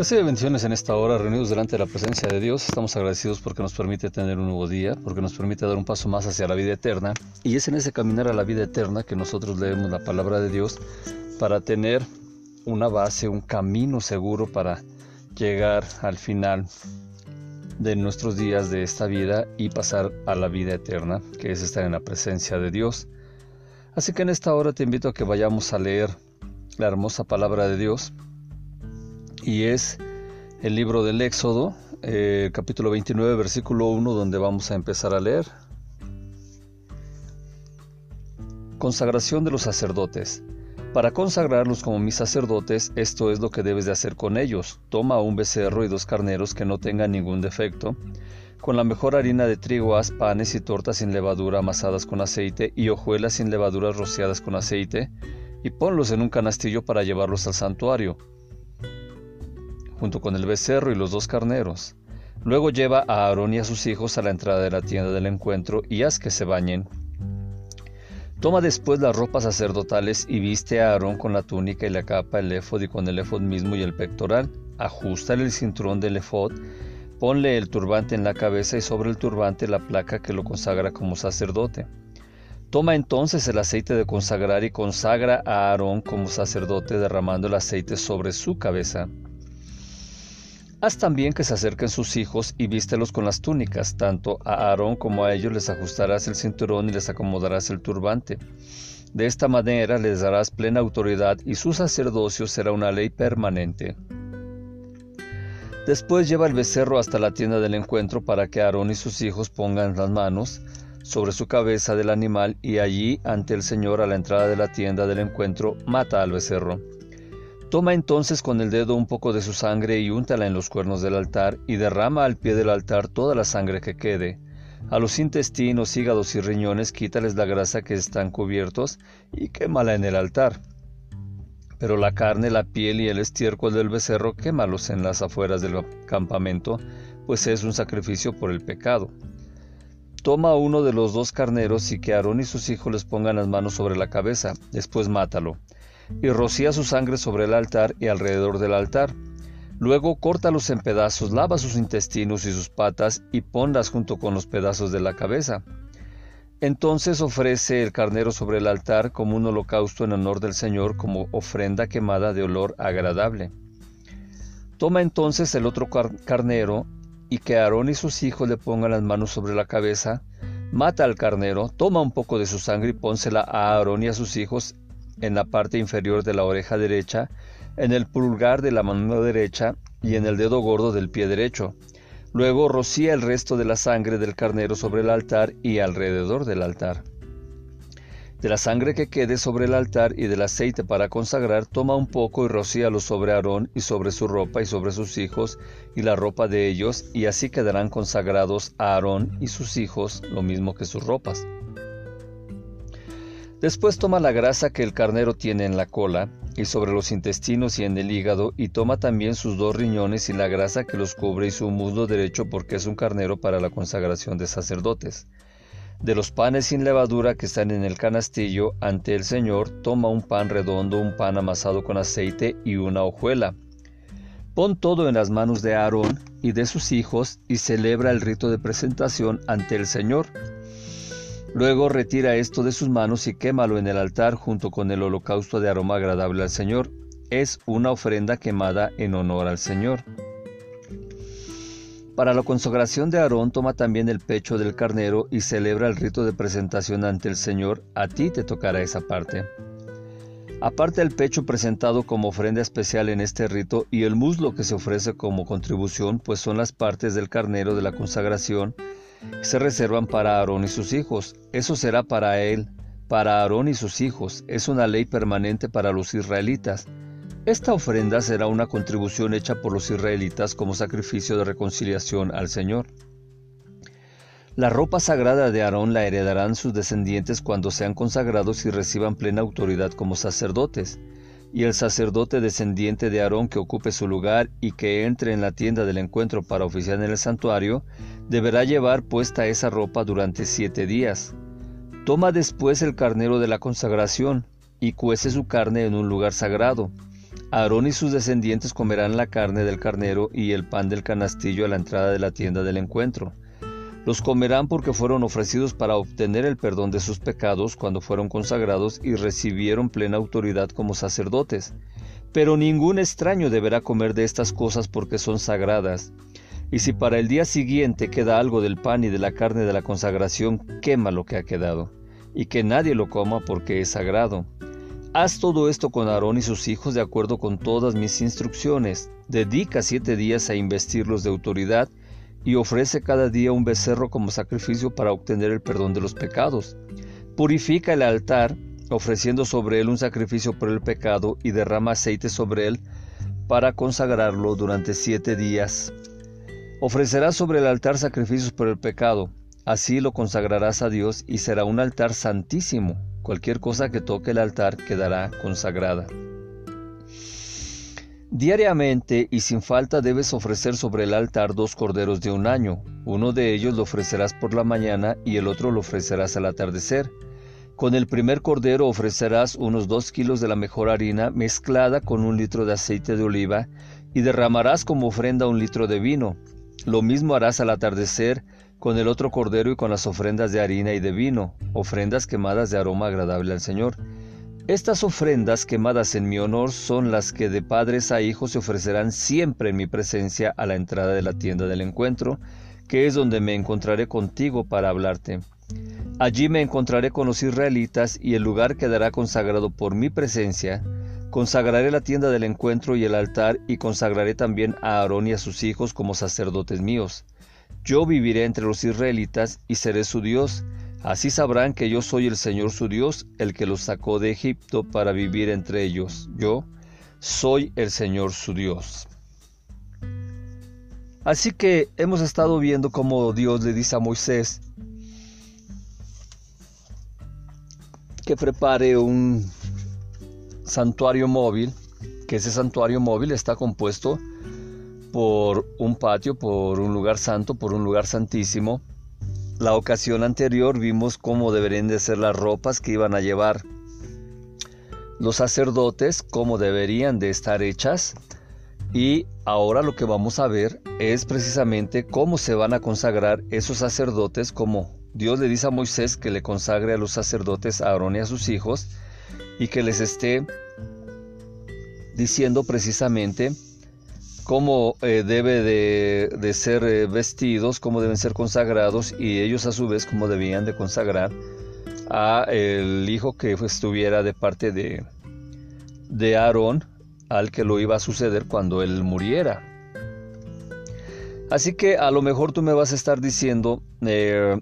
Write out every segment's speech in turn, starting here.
Recibe bendiciones en esta hora, reunidos delante de la presencia de Dios. Estamos agradecidos porque nos permite tener un nuevo día, porque nos permite dar un paso más hacia la vida eterna. Y es en ese caminar a la vida eterna que nosotros leemos la palabra de Dios para tener una base, un camino seguro para llegar al final de nuestros días de esta vida y pasar a la vida eterna, que es estar en la presencia de Dios. Así que en esta hora te invito a que vayamos a leer la hermosa palabra de Dios y es el libro del Éxodo, eh, capítulo 29, versículo 1, donde vamos a empezar a leer. Consagración de los sacerdotes. Para consagrarlos como mis sacerdotes, esto es lo que debes de hacer con ellos. Toma un becerro y dos carneros que no tengan ningún defecto. Con la mejor harina de trigo haz panes y tortas sin levadura amasadas con aceite y hojuelas sin levadura rociadas con aceite, y ponlos en un canastillo para llevarlos al santuario junto con el becerro y los dos carneros. Luego lleva a Aarón y a sus hijos a la entrada de la tienda del encuentro y haz que se bañen. Toma después las ropas sacerdotales y viste a Aarón con la túnica y la capa, el efod y con el efod mismo y el pectoral. Ajustale el cinturón del efod, ponle el turbante en la cabeza y sobre el turbante la placa que lo consagra como sacerdote. Toma entonces el aceite de consagrar y consagra a Aarón como sacerdote derramando el aceite sobre su cabeza. Haz también que se acerquen sus hijos y vístelos con las túnicas, tanto a Aarón como a ellos les ajustarás el cinturón y les acomodarás el turbante. De esta manera les darás plena autoridad y su sacerdocio será una ley permanente. Después lleva el becerro hasta la tienda del encuentro para que Aarón y sus hijos pongan las manos sobre su cabeza del animal y allí ante el Señor a la entrada de la tienda del encuentro mata al becerro. Toma entonces con el dedo un poco de su sangre y úntala en los cuernos del altar y derrama al pie del altar toda la sangre que quede. A los intestinos, hígados y riñones quítales la grasa que están cubiertos y quémala en el altar. Pero la carne, la piel y el estiércol del becerro quémalos en las afueras del campamento, pues es un sacrificio por el pecado. Toma uno de los dos carneros y que Aarón y sus hijos les pongan las manos sobre la cabeza, después mátalo y rocía su sangre sobre el altar y alrededor del altar. Luego córtalos en pedazos, lava sus intestinos y sus patas y ponlas junto con los pedazos de la cabeza. Entonces ofrece el carnero sobre el altar como un holocausto en honor del Señor, como ofrenda quemada de olor agradable. Toma entonces el otro carnero y que Aarón y sus hijos le pongan las manos sobre la cabeza, mata al carnero, toma un poco de su sangre y pónsela a Aarón y a sus hijos en la parte inferior de la oreja derecha, en el pulgar de la mano derecha y en el dedo gordo del pie derecho. Luego rocía el resto de la sangre del carnero sobre el altar y alrededor del altar. De la sangre que quede sobre el altar y del aceite para consagrar, toma un poco y rocíalo sobre Aarón y sobre su ropa y sobre sus hijos y la ropa de ellos, y así quedarán consagrados a Aarón y sus hijos, lo mismo que sus ropas. Después toma la grasa que el carnero tiene en la cola y sobre los intestinos y en el hígado y toma también sus dos riñones y la grasa que los cubre y su muslo derecho porque es un carnero para la consagración de sacerdotes. De los panes sin levadura que están en el canastillo ante el Señor, toma un pan redondo, un pan amasado con aceite y una hojuela. Pon todo en las manos de Aarón y de sus hijos y celebra el rito de presentación ante el Señor Luego retira esto de sus manos y quémalo en el altar junto con el holocausto de aroma agradable al Señor. Es una ofrenda quemada en honor al Señor. Para la consagración de Aarón toma también el pecho del carnero y celebra el rito de presentación ante el Señor. A ti te tocará esa parte. Aparte el pecho presentado como ofrenda especial en este rito y el muslo que se ofrece como contribución, pues son las partes del carnero de la consagración se reservan para Aarón y sus hijos. Eso será para él, para Aarón y sus hijos. Es una ley permanente para los israelitas. Esta ofrenda será una contribución hecha por los israelitas como sacrificio de reconciliación al Señor. La ropa sagrada de Aarón la heredarán sus descendientes cuando sean consagrados y reciban plena autoridad como sacerdotes y el sacerdote descendiente de Aarón que ocupe su lugar y que entre en la tienda del encuentro para oficiar en el santuario, deberá llevar puesta esa ropa durante siete días. Toma después el carnero de la consagración y cuece su carne en un lugar sagrado. Aarón y sus descendientes comerán la carne del carnero y el pan del canastillo a la entrada de la tienda del encuentro. Los comerán porque fueron ofrecidos para obtener el perdón de sus pecados cuando fueron consagrados y recibieron plena autoridad como sacerdotes. Pero ningún extraño deberá comer de estas cosas porque son sagradas. Y si para el día siguiente queda algo del pan y de la carne de la consagración, quema lo que ha quedado, y que nadie lo coma porque es sagrado. Haz todo esto con Aarón y sus hijos de acuerdo con todas mis instrucciones. Dedica siete días a investirlos de autoridad y ofrece cada día un becerro como sacrificio para obtener el perdón de los pecados. Purifica el altar, ofreciendo sobre él un sacrificio por el pecado y derrama aceite sobre él para consagrarlo durante siete días. Ofrecerás sobre el altar sacrificios por el pecado, así lo consagrarás a Dios y será un altar santísimo Cualquier cosa que toque el altar quedará consagrada. Diariamente y sin falta debes ofrecer sobre el altar dos corderos de un año. Uno de ellos lo ofrecerás por la mañana y el otro lo ofrecerás al atardecer. Con el primer cordero ofrecerás unos dos kilos de la mejor harina mezclada con un litro de aceite de oliva y derramarás como ofrenda un litro de vino. Lo mismo harás al atardecer con el otro cordero y con las ofrendas de harina y de vino, ofrendas quemadas de aroma agradable al Señor. Estas ofrendas quemadas en mi honor son las que de padres a hijos se ofrecerán siempre en mi presencia a la entrada de la tienda del encuentro, que es donde me encontraré contigo para hablarte. Allí me encontraré con los israelitas y el lugar quedará consagrado por mi presencia. Consagraré la tienda del encuentro y el altar y consagraré también a Aarón y a sus hijos como sacerdotes míos. Yo viviré entre los israelitas y seré su Dios. Así sabrán que yo soy el Señor su Dios, el que los sacó de Egipto para vivir entre ellos. Yo soy el Señor su Dios. Así que hemos estado viendo cómo Dios le dice a Moisés que prepare un santuario móvil, que ese santuario móvil está compuesto por un patio, por un lugar santo, por un lugar santísimo. La ocasión anterior vimos cómo deberían de ser las ropas que iban a llevar los sacerdotes, cómo deberían de estar hechas. Y ahora lo que vamos a ver es precisamente cómo se van a consagrar esos sacerdotes, como Dios le dice a Moisés que le consagre a los sacerdotes a Aarón y a sus hijos, y que les esté diciendo precisamente cómo eh, debe de, ser eh, vestidos, cómo deben ser consagrados y ellos a su vez cómo debían de consagrar a el hijo que estuviera de parte de, de Aarón al que lo iba a suceder cuando él muriera. Así que a lo mejor tú me vas a estar diciendo, eh,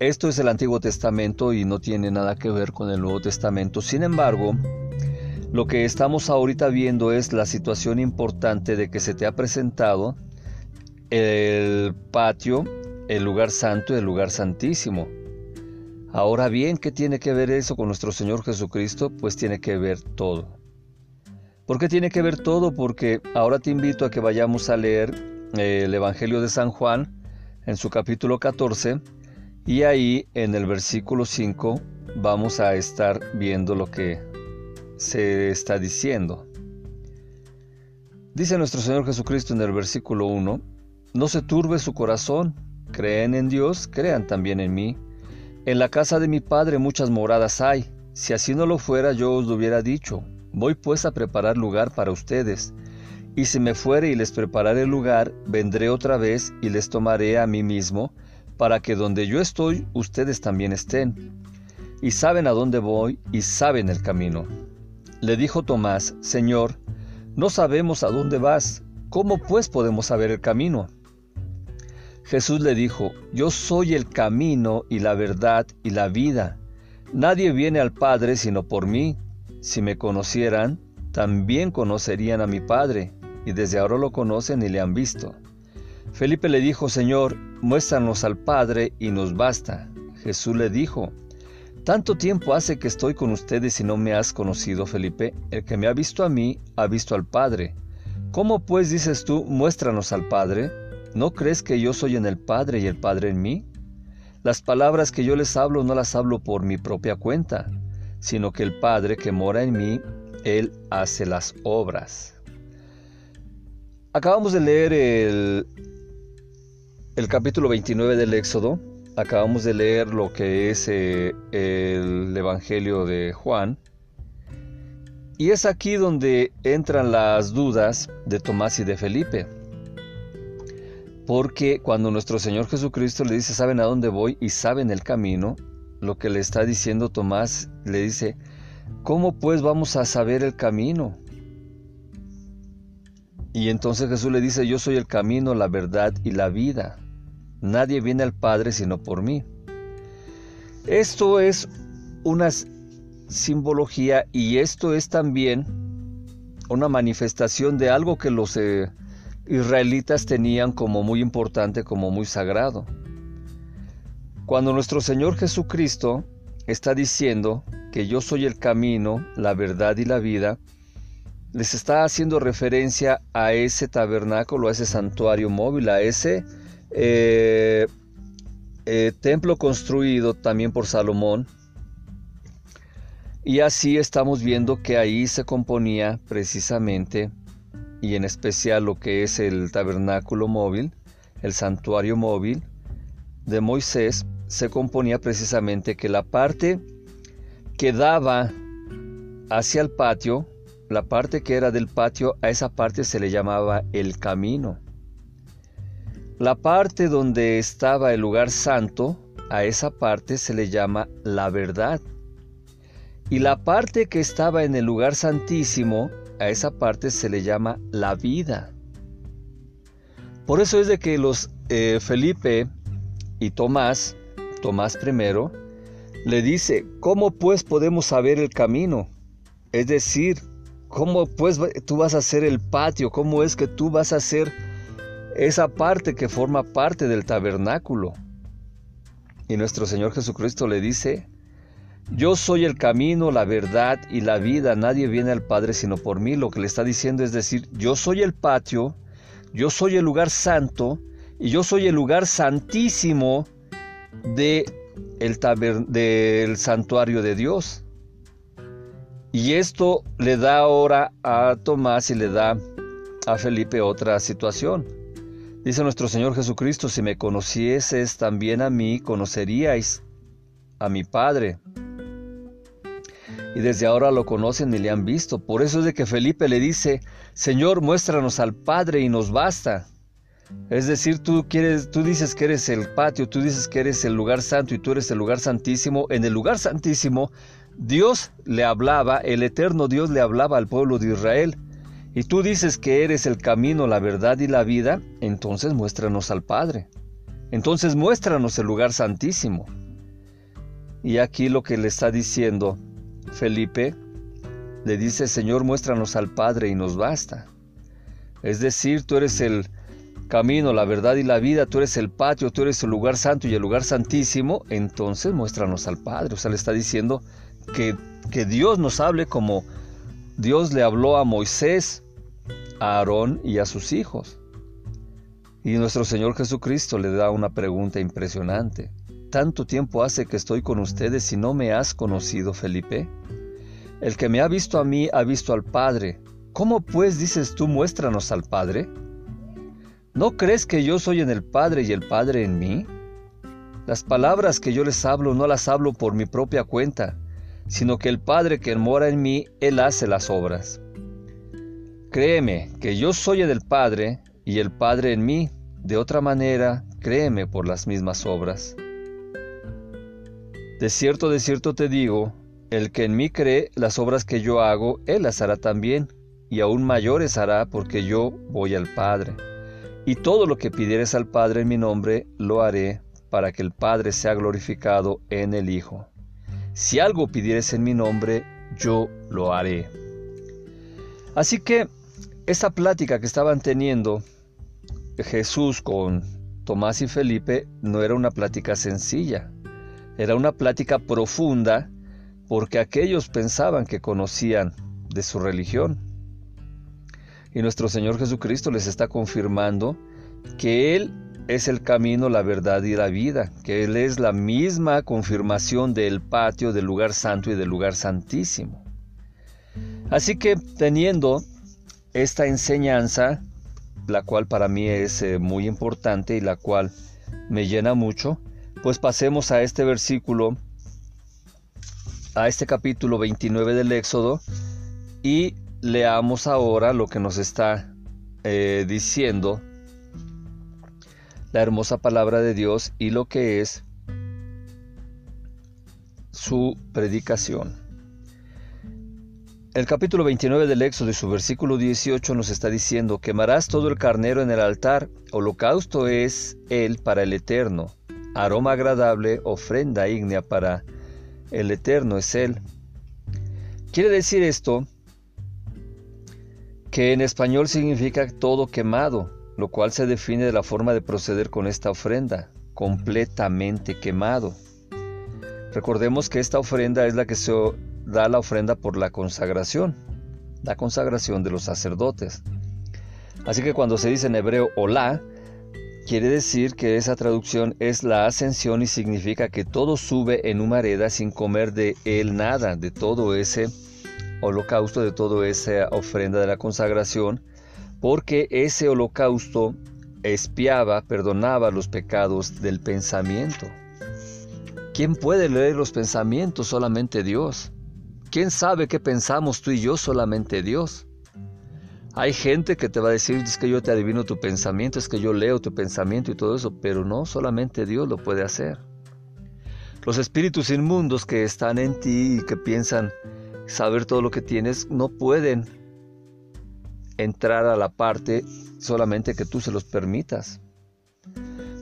esto es el Antiguo Testamento y no tiene nada que ver con el Nuevo Testamento. Sin embargo, lo que estamos ahorita viendo es la situación importante de que se te ha presentado el patio, el lugar santo y el lugar santísimo. Ahora bien, ¿qué tiene que ver eso con nuestro Señor Jesucristo? Pues tiene que ver todo. ¿Por qué tiene que ver todo? Porque ahora te invito a que vayamos a leer eh, el Evangelio de San Juan en su capítulo 14 y ahí en el versículo 5 vamos a estar viendo lo que se está diciendo. Dice nuestro Señor Jesucristo en el versículo 1, No se turbe su corazón, creen en Dios, crean también en mí. En la casa de mi Padre muchas moradas hay, si así no lo fuera yo os lo hubiera dicho, voy pues a preparar lugar para ustedes. Y si me fuere y les prepararé lugar, vendré otra vez y les tomaré a mí mismo, para que donde yo estoy, ustedes también estén. Y saben a dónde voy y saben el camino. Le dijo Tomás, Señor, no sabemos a dónde vas, ¿cómo pues podemos saber el camino? Jesús le dijo, Yo soy el camino y la verdad y la vida. Nadie viene al Padre sino por mí. Si me conocieran, también conocerían a mi Padre, y desde ahora lo conocen y le han visto. Felipe le dijo, Señor, muéstranos al Padre y nos basta. Jesús le dijo, tanto tiempo hace que estoy con ustedes y no me has conocido, Felipe. El que me ha visto a mí, ha visto al Padre. ¿Cómo pues dices tú, muéstranos al Padre? ¿No crees que yo soy en el Padre y el Padre en mí? Las palabras que yo les hablo no las hablo por mi propia cuenta, sino que el Padre que mora en mí, Él hace las obras. Acabamos de leer el, el capítulo 29 del Éxodo, acabamos de leer lo que es eh, el Evangelio de Juan, y es aquí donde entran las dudas de Tomás y de Felipe. Porque cuando nuestro Señor Jesucristo le dice, saben a dónde voy y saben el camino, lo que le está diciendo Tomás le dice, ¿cómo pues vamos a saber el camino? Y entonces Jesús le dice, yo soy el camino, la verdad y la vida. Nadie viene al Padre sino por mí. Esto es una simbología y esto es también una manifestación de algo que los eh, israelitas tenían como muy importante, como muy sagrado. Cuando nuestro Señor Jesucristo está diciendo que yo soy el camino, la verdad y la vida, les está haciendo referencia a ese tabernáculo, a ese santuario móvil, a ese eh, eh, templo construido también por Salomón. Y así estamos viendo que ahí se componía precisamente, y en especial lo que es el tabernáculo móvil, el santuario móvil de Moisés, se componía precisamente que la parte que daba hacia el patio, la parte que era del patio, a esa parte se le llamaba el camino. La parte donde estaba el lugar santo, a esa parte se le llama la verdad. Y la parte que estaba en el lugar santísimo, a esa parte se le llama la vida. Por eso es de que los eh, Felipe y Tomás Tomás primero, le dice, ¿cómo pues podemos saber el camino? Es decir, ¿cómo pues tú vas a hacer el patio? ¿Cómo es que tú vas a hacer esa parte que forma parte del tabernáculo? Y nuestro Señor Jesucristo le dice, yo soy el camino, la verdad y la vida. Nadie viene al Padre sino por mí. Lo que le está diciendo es decir, yo soy el patio, yo soy el lugar santo y yo soy el lugar santísimo de el del santuario de Dios. Y esto le da ahora a Tomás y le da a Felipe otra situación. Dice nuestro Señor Jesucristo, si me conocieses también a mí, conoceríais a mi Padre. Y desde ahora lo conocen y le han visto. Por eso es de que Felipe le dice, Señor, muéstranos al Padre y nos basta. Es decir, tú quieres, tú dices que eres el patio, tú dices que eres el lugar santo y tú eres el lugar santísimo. En el lugar santísimo, Dios le hablaba, el eterno Dios le hablaba al pueblo de Israel. Y tú dices que eres el camino, la verdad y la vida, entonces muéstranos al Padre. Entonces muéstranos el lugar santísimo. Y aquí lo que le está diciendo Felipe, le dice, Señor, muéstranos al Padre y nos basta. Es decir, tú eres el, camino, la verdad y la vida, tú eres el patio, tú eres el lugar santo y el lugar santísimo, entonces muéstranos al Padre. O sea, le está diciendo que, que Dios nos hable como Dios le habló a Moisés, a Aarón y a sus hijos. Y nuestro Señor Jesucristo le da una pregunta impresionante. ¿Tanto tiempo hace que estoy con ustedes y no me has conocido, Felipe? El que me ha visto a mí ha visto al Padre. ¿Cómo pues dices tú muéstranos al Padre? ¿No crees que yo soy en el Padre y el Padre en mí? Las palabras que yo les hablo no las hablo por mi propia cuenta, sino que el Padre que mora en mí, Él hace las obras. Créeme que yo soy del Padre y el Padre en mí, de otra manera, créeme por las mismas obras. De cierto, de cierto te digo, el que en mí cree, las obras que yo hago, Él las hará también, y aún mayores hará porque yo voy al Padre. Y todo lo que pidieres al Padre en mi nombre, lo haré para que el Padre sea glorificado en el Hijo. Si algo pidieres en mi nombre, yo lo haré. Así que esta plática que estaban teniendo Jesús con Tomás y Felipe no era una plática sencilla, era una plática profunda porque aquellos pensaban que conocían de su religión. Y nuestro Señor Jesucristo les está confirmando que Él es el camino, la verdad y la vida, que Él es la misma confirmación del patio, del lugar santo y del lugar santísimo. Así que teniendo esta enseñanza, la cual para mí es eh, muy importante y la cual me llena mucho, pues pasemos a este versículo, a este capítulo 29 del Éxodo y leamos ahora lo que nos está eh, diciendo la hermosa palabra de Dios y lo que es su predicación. El capítulo 29 del Éxodo su versículo 18 nos está diciendo, quemarás todo el carnero en el altar, holocausto es él para el eterno, aroma agradable, ofrenda ígnea para el eterno es él. Quiere decir esto que en español significa todo quemado, lo cual se define de la forma de proceder con esta ofrenda, completamente quemado. Recordemos que esta ofrenda es la que se da la ofrenda por la consagración, la consagración de los sacerdotes. Así que cuando se dice en hebreo hola, quiere decir que esa traducción es la ascensión y significa que todo sube en humareda sin comer de él nada, de todo ese holocausto, de toda esa ofrenda de la consagración, porque ese holocausto espiaba, perdonaba los pecados del pensamiento. ¿Quién puede leer los pensamientos? Solamente Dios. ¿Quién sabe qué pensamos tú y yo? Solamente Dios. Hay gente que te va a decir, es que yo te adivino tu pensamiento, es que yo leo tu pensamiento y todo eso, pero no, solamente Dios lo puede hacer. Los espíritus inmundos que están en ti y que piensan saber todo lo que tienes, no pueden entrar a la parte solamente que tú se los permitas.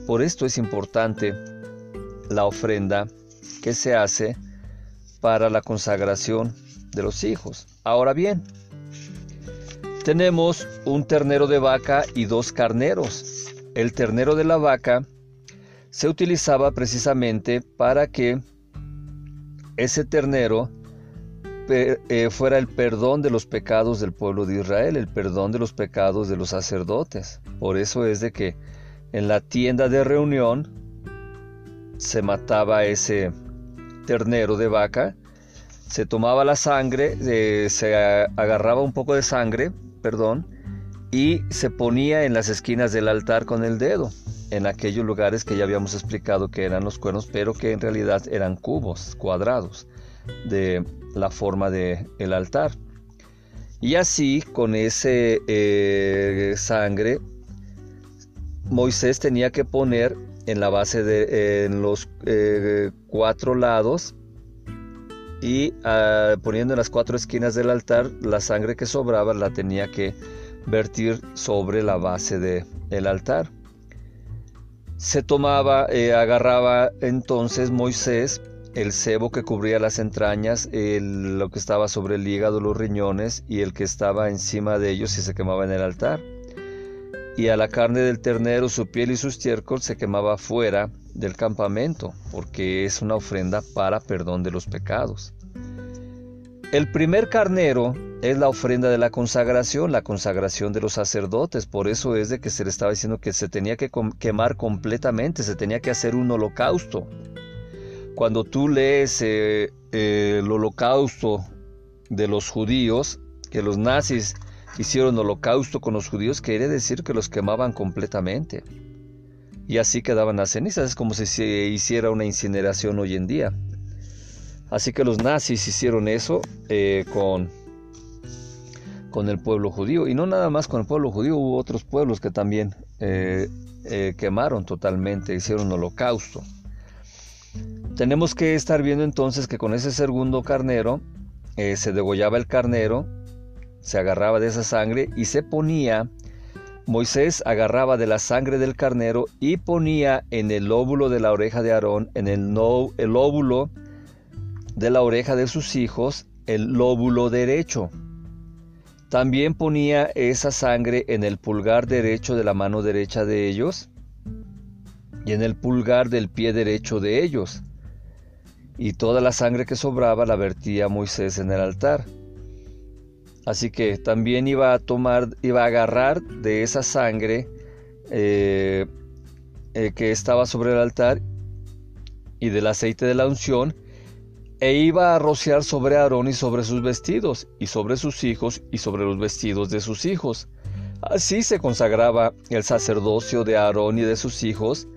Por esto es importante la ofrenda que se hace para la consagración de los hijos. Ahora bien, tenemos un ternero de vaca y dos carneros. El ternero de la vaca se utilizaba precisamente para que ese ternero eh, fuera el perdón de los pecados del pueblo de Israel, el perdón de los pecados de los sacerdotes. Por eso es de que en la tienda de reunión se mataba ese ternero de vaca, se tomaba la sangre, eh, se agarraba un poco de sangre, perdón, y se ponía en las esquinas del altar con el dedo, en aquellos lugares que ya habíamos explicado que eran los cuernos, pero que en realidad eran cubos cuadrados de la forma del el altar. Y así, con ese eh, sangre, Moisés tenía que poner en la base de en los eh, cuatro lados y ah, poniendo en las cuatro esquinas del altar la sangre que sobraba la tenía que vertir sobre la base del el altar. Se tomaba, eh, agarraba entonces Moisés el sebo que cubría las entrañas, lo que estaba sobre el hígado, los riñones y el que estaba encima de ellos y se quemaba en el altar. Y a la carne del ternero, su piel y su estiércol se quemaba fuera del campamento, porque es una ofrenda para perdón de los pecados. El primer carnero es la ofrenda de la consagración, la consagración de los sacerdotes. Por eso es de que se le estaba diciendo que se tenía que quemar completamente, se tenía que hacer un holocausto. Cuando tú lees eh, el holocausto de los judíos, que los nazis hicieron holocausto con los judíos, quiere decir que los quemaban completamente. Y así quedaban las cenizas, es como si se hiciera una incineración hoy en día. Así que los nazis hicieron eso eh, con, con el pueblo judío. Y no nada más con el pueblo judío, hubo otros pueblos que también eh, quemaron totalmente, hicieron holocausto. Tenemos que estar viendo entonces que con ese segundo carnero eh, se degollaba el carnero, se agarraba de esa sangre y se ponía, Moisés agarraba de la sangre del carnero y ponía en el óvulo de la oreja de Aarón, en el, no, el óvulo de la oreja de sus hijos, el lóbulo derecho. También ponía esa sangre en el pulgar derecho de la mano derecha de ellos y en el pulgar del pie derecho de ellos y toda la sangre que sobraba la vertía Moisés en el altar. Así que también iba a tomar, iba a agarrar de esa sangre eh, eh, que estaba sobre el altar y del aceite de la unción e iba a rociar sobre Aarón y sobre sus vestidos, y sobre sus hijos, y sobre los vestidos de sus hijos. Así se consagraba el sacerdocio de Aarón y de sus hijos,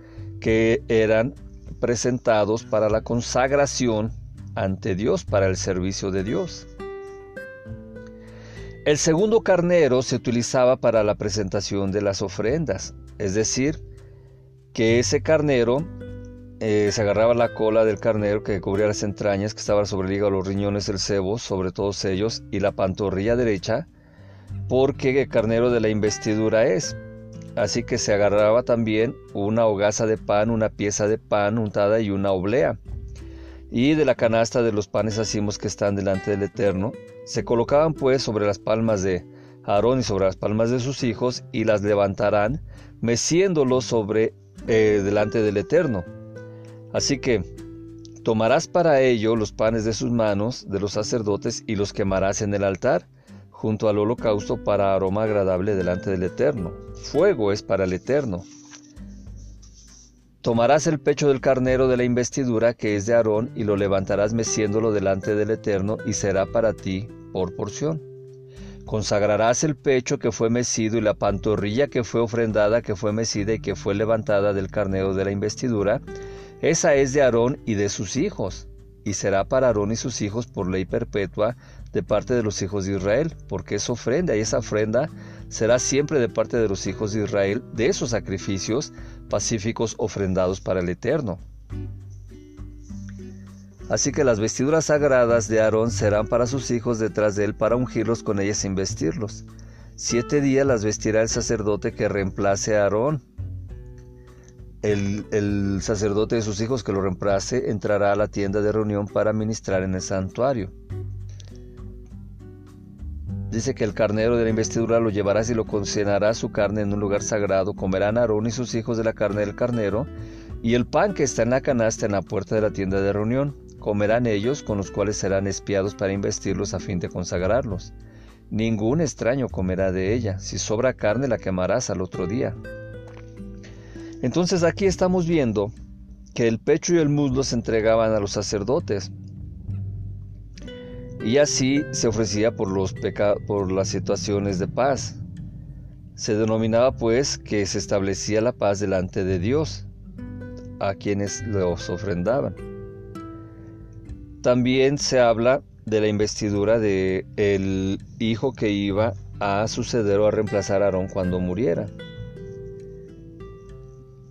que eran presentados para la consagración ante Dios, para el servicio de Dios. El segundo carnero se utilizaba para la presentación de las ofrendas, es decir, que ese carnero eh, se agarraba la cola del carnero que cubría las entrañas, que estaba sobre el hígado, los riñones, el cebo, sobre todos ellos, y la pantorrilla derecha, porque el carnero de la investidura es. Así que se agarraba también una hogaza de pan, una pieza de pan untada y una oblea. Y de la canasta de los panes hacimos que están delante del Eterno, se colocaban pues sobre las palmas de Aarón y sobre las palmas de sus hijos, y las levantarán, meciéndolos sobre eh, delante del Eterno Así que tomarás para ello los panes de sus manos de los sacerdotes y los quemarás en el altar, junto al holocausto para aroma agradable delante del Eterno. Fuego es para el Eterno. Tomarás el pecho del carnero de la investidura que es de Aarón y lo levantarás meciéndolo delante del Eterno y será para ti por porción. Consagrarás el pecho que fue mecido y la pantorrilla que fue ofrendada, que fue mecida y que fue levantada del carnero de la investidura, esa es de Aarón y de sus hijos, y será para Aarón y sus hijos por ley perpetua de parte de los hijos de Israel, porque es ofrenda, y esa ofrenda será siempre de parte de los hijos de Israel, de esos sacrificios pacíficos ofrendados para el Eterno. Así que las vestiduras sagradas de Aarón serán para sus hijos detrás de él para ungirlos con ellas sin vestirlos. Siete días las vestirá el sacerdote que reemplace a Aarón, el, sacerdote de sus hijos que lo reemplace entrará a la tienda de reunión para ministrar en el santuario. Dice que el carnero de la investidura lo llevarás y lo cocinará su carne en un lugar sagrado. Comerán Aarón y sus hijos de la carne del carnero y el pan que está en la canasta en la puerta de la tienda de reunión. Comerán ellos, con los cuales serán espiados para investirlos a fin de consagrarlos. Ningún extraño comerá de ella. Si sobra carne la quemarás al otro día. Entonces aquí estamos viendo que el pecho y el muslo se entregaban a los sacerdotes. Y así se ofrecía por, los por las situaciones de paz. Se denominaba pues que se establecía la paz delante de Dios a quienes los ofrendaban. También se habla de la investidura de el hijo que iba a suceder o a reemplazar a Aarón cuando muriera.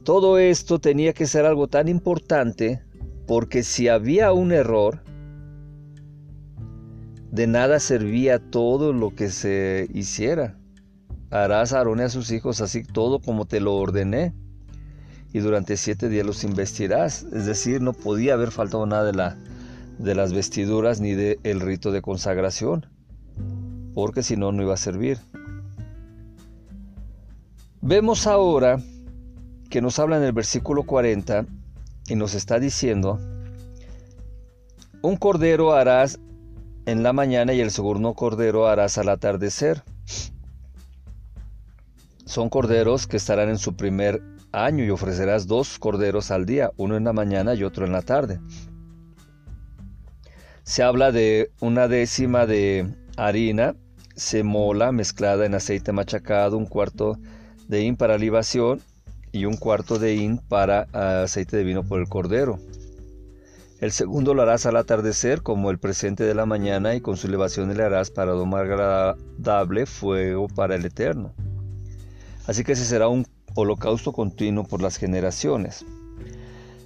Todo esto tenía que ser algo tan importante porque si había un error, de nada servía todo lo que se hiciera. Harás a Aarón y a sus hijos así todo como te lo ordené. Y durante siete días los investirás. Es decir, no podía haber faltado nada de, la, de las vestiduras ni del rito de consagración. Porque si no, no iba a servir. Vemos ahora que nos habla en el versículo 40 y nos está diciendo, un cordero harás en la mañana y el segundo cordero harás al atardecer. Son corderos que estarán en su primer año y ofrecerás dos corderos al día, uno en la mañana y otro en la tarde. Se habla de una décima de harina, semola mezclada en aceite machacado, un cuarto de hin para libación y un cuarto de hin para ah, aceite de vino por el cordero. El segundo lo harás al atardecer como el presente de la mañana y con su elevación le harás para domar agradable fuego para el eterno. Así que ese será un holocausto continuo por las generaciones.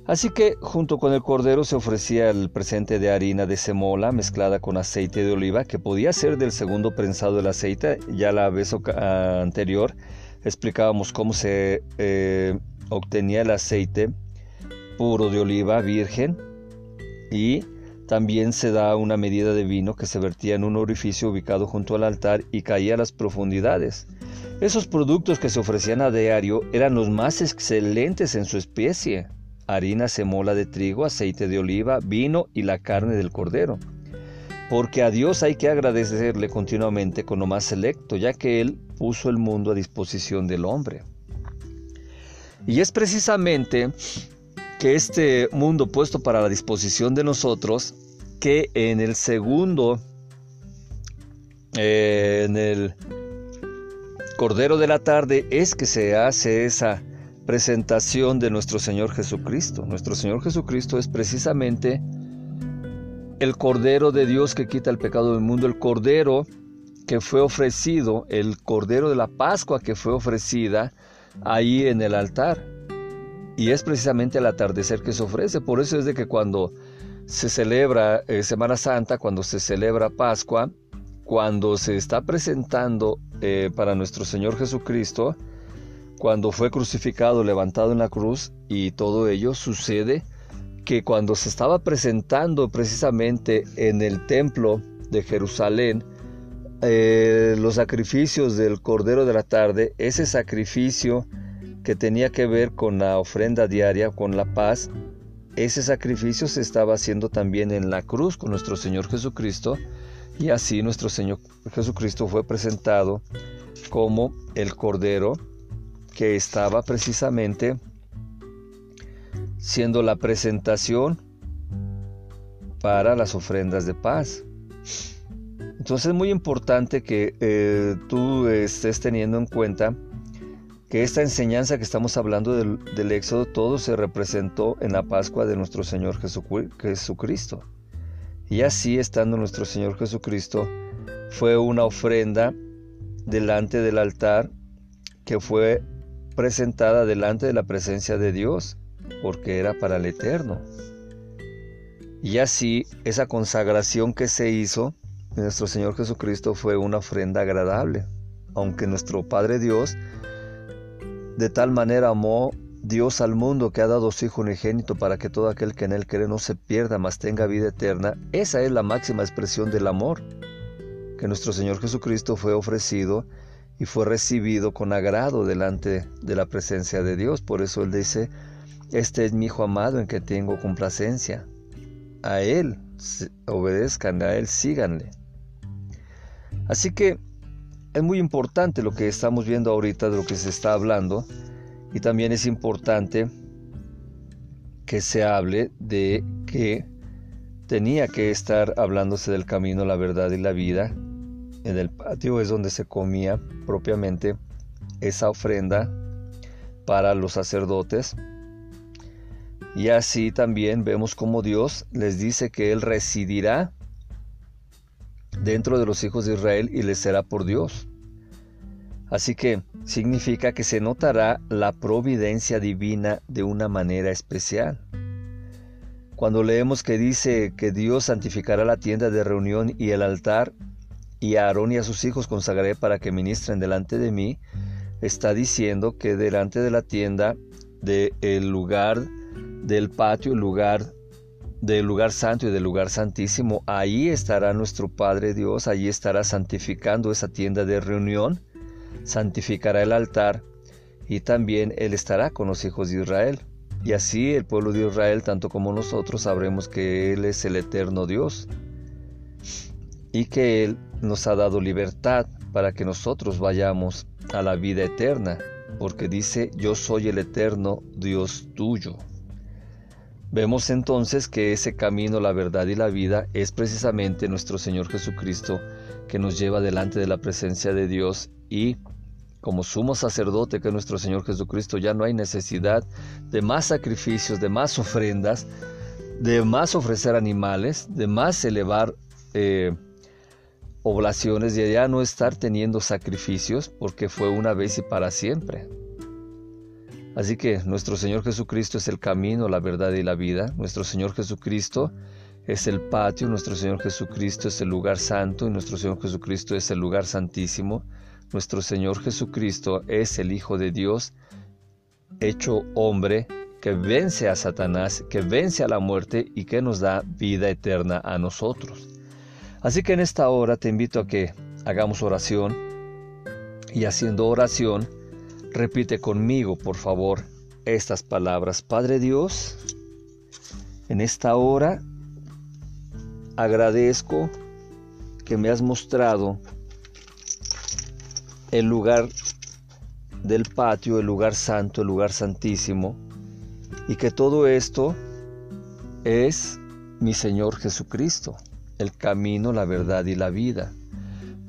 Así que junto con el cordero se ofrecía el presente de harina de semola mezclada con aceite de oliva que podía ser del segundo prensado del aceite, ya la vez anterior explicábamos cómo se eh, obtenía el aceite puro de oliva virgen y también se da una medida de vino que se vertía en un orificio ubicado junto al altar y caía a las profundidades. Esos productos que se ofrecían a diario eran los más excelentes en su especie. Harina, semola de trigo, aceite de oliva, vino y la carne del cordero porque a Dios hay que agradecerle continuamente con lo más selecto, ya que Él puso el mundo a disposición del hombre. Y es precisamente que este mundo puesto para la disposición de nosotros que en el segundo, eh, en el Cordero de la tarde, es que se hace esa presentación de nuestro Señor Jesucristo. Nuestro Señor Jesucristo es precisamente el Cordero de Dios que quita el pecado del mundo, el Cordero que fue ofrecido, el Cordero de la Pascua que fue ofrecida ahí en el altar. Y es precisamente el atardecer que se ofrece. Por eso es de que cuando se celebra eh, Semana Santa, cuando se celebra Pascua, cuando se está presentando eh, para nuestro Señor Jesucristo, cuando fue crucificado, levantado en la cruz, y todo ello sucede que cuando se estaba presentando precisamente en el templo de Jerusalén, eh, los sacrificios del Cordero de la Tarde, ese sacrificio que tenía que ver con la ofrenda diaria, con la paz, ese sacrificio se estaba haciendo también en la cruz con nuestro Señor Jesucristo y así nuestro Señor Jesucristo fue presentado como el Cordero que estaba precisamente siendo la presentación para las ofrendas de paz. Entonces es muy importante que eh, tú estés teniendo en cuenta que esta enseñanza que estamos hablando del, Éxodo, todo se representó en la Pascua de nuestro Señor Jesucristo. Y así, estando nuestro Señor Jesucristo, fue una ofrenda delante del altar que fue presentada delante de la presencia de Dios, porque era para el eterno. Y así, esa consagración que se hizo de nuestro Señor Jesucristo fue una ofrenda agradable, aunque nuestro Padre Dios de tal manera amó Dios al mundo que ha dado su Hijo unigénito para que todo aquel que en él cree no se pierda, mas tenga vida eterna. Esa es la máxima expresión del amor, que nuestro Señor Jesucristo fue ofrecido y fue recibido con agrado delante de la presencia de Dios. Por eso Él dice, este es mi Hijo amado en que tengo complacencia. A Él obedezcan, a Él síganle. Así que es muy importante lo que estamos viendo ahorita, de lo que se está hablando, y también es importante que se hable de que tenía que estar hablándose del camino, la verdad y la vida. En el patio es donde se comía propiamente esa ofrenda para los sacerdotes. Y así también vemos como Dios les dice que Él residirá dentro de los hijos de Israel y les será por Dios. Así que significa que se notará la providencia divina de una manera especial. Cuando leemos que dice que Dios santificará la tienda de reunión y el altar, y a Aarón y a sus hijos consagraré para que ministren delante de mí, está diciendo que delante de la tienda, del lugar del patio, el lugar del lugar santo y del lugar santísimo, ahí estará nuestro Padre Dios, allí estará santificando esa tienda de reunión, santificará el altar y también Él estará con los hijos de Israel. Y así el pueblo de Israel, tanto como nosotros, sabremos que Él es el eterno Dios y que Él nos ha dado libertad para que nosotros vayamos a la vida eterna, porque dice, yo soy el eterno Dios tuyo. Vemos entonces que ese camino, la verdad y la vida es precisamente nuestro Señor Jesucristo que nos lleva delante de la presencia de Dios y como sumo sacerdote que es nuestro Señor Jesucristo ya no hay necesidad de más sacrificios, de más ofrendas, de más ofrecer animales, de más elevar eh, oblaciones, de ya no estar teniendo sacrificios porque fue una vez y para siempre. Así que nuestro Señor Jesucristo es el camino, la verdad y la vida. Nuestro Señor Jesucristo es el patio, nuestro Señor Jesucristo es el lugar santo y nuestro Señor Jesucristo es el lugar santísimo. Nuestro Señor Jesucristo es el Hijo de Dios hecho hombre que vence a Satanás, que vence a la muerte y que nos da vida eterna a nosotros. Así que en esta hora te invito a que hagamos oración y haciendo oración, Repite conmigo, por favor, estas palabras. Padre Dios, en esta hora agradezco que me has mostrado el lugar del patio, el lugar santo, el lugar santísimo, y que todo esto es mi Señor Jesucristo, el camino, la verdad y la vida.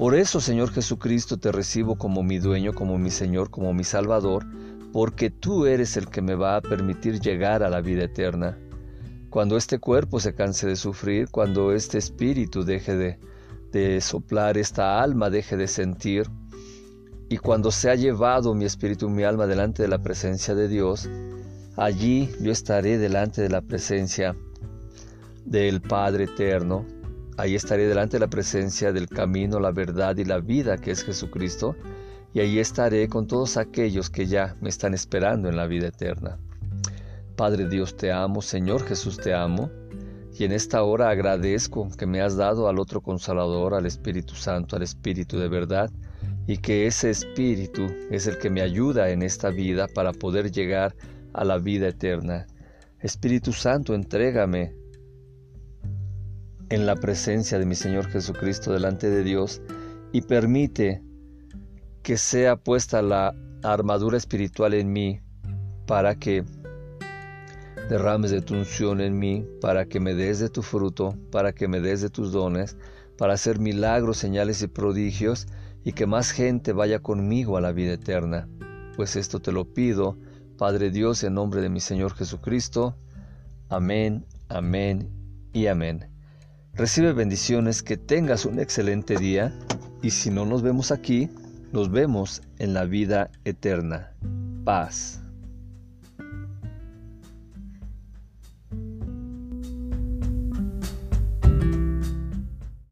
Por eso, Señor Jesucristo, te recibo como mi dueño, como mi Señor, como mi Salvador, porque tú eres el que me va a permitir llegar a la vida eterna. Cuando este cuerpo se canse de sufrir, cuando este espíritu deje de, soplar, esta alma deje de sentir, y cuando se ha llevado mi espíritu y mi alma delante de la presencia de Dios, allí yo estaré delante de la presencia del Padre Eterno, Ahí estaré delante de la presencia del camino, la verdad y la vida que es Jesucristo, y ahí estaré con todos aquellos que ya me están esperando en la vida eterna. Padre Dios te amo, Señor Jesús te amo, y en esta hora agradezco que me has dado al otro consolador, al Espíritu Santo, al Espíritu de verdad, y que ese Espíritu es el que me ayuda en esta vida para poder llegar a la vida eterna. Espíritu Santo, entrégame en la presencia de mi Señor Jesucristo delante de Dios y permite que sea puesta la armadura espiritual en mí para que derrames de tu unción en mí, para que me des de tu fruto, para que me des de tus dones, para hacer milagros, señales y prodigios, y que más gente vaya conmigo a la vida eterna. Pues esto te lo pido, Padre Dios, en nombre de mi Señor Jesucristo. Amén, amén y amén. Recibe bendiciones, que tengas un excelente día y si no nos vemos aquí, nos vemos en la vida eterna. Paz.